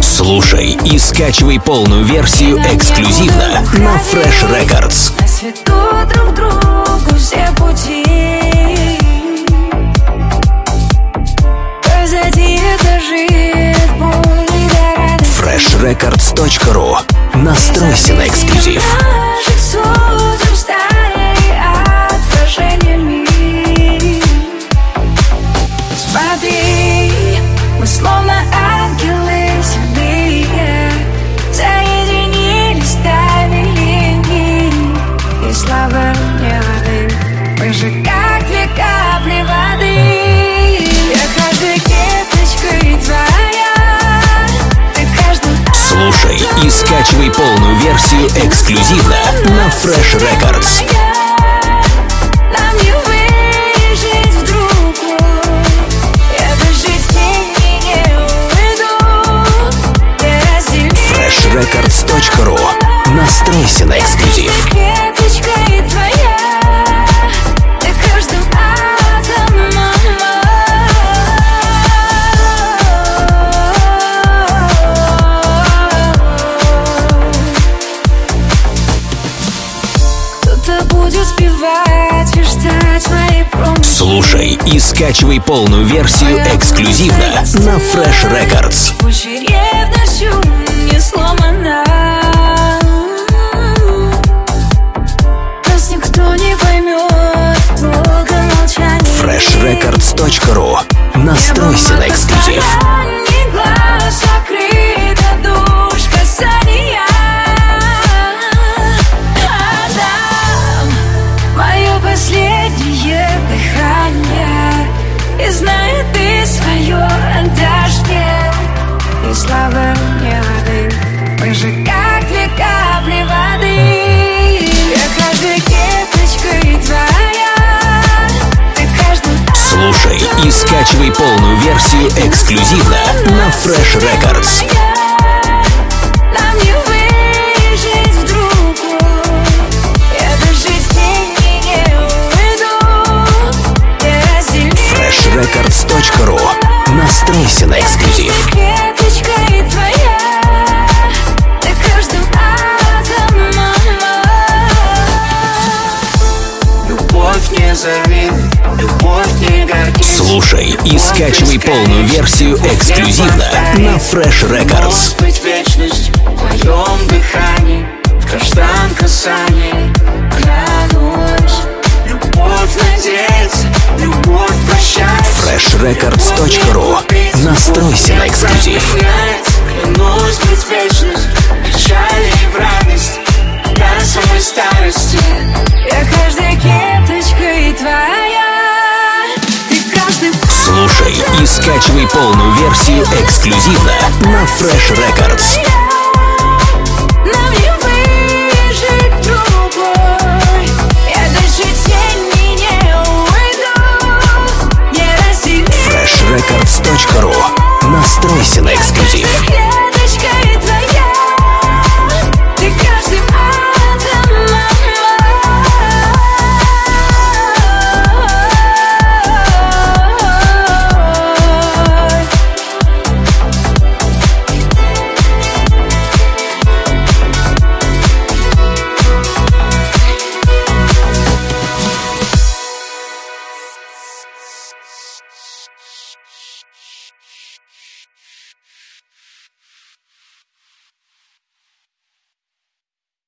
Слушай и скачивай полную версию эксклюзивно на Fresh Records. Друг другу все пути freshrecords.ru Настройся на эксклюзив. Смотри, мы словно ангелы земные Соединились стали линии И слава воды Мы же как две капли воды Я каждой кепочкой твоя Ты каждым Слушай и скачивай полную версию эксклюзивно на Fresh Records. Слушай и скачивай полную версию эксклюзивно на Fresh Records. Freshrecords.ru Настройся на эксклюзив. И знает ты свое отдашь мне И слава мне воды Мы же как две капли воды Я каждой кепочкой твоя Ты каждым Слушай и скачивай полную версию эксклюзивно на Fresh Records. Любовь не гордись Слушай и скачивай полную версию эксклюзивно на Fresh Records. Прощает freshrecords.ru Настройся на эксклюзив. Слушай и скачивай полную версию эксклюзивно на Fresh Records. Shh.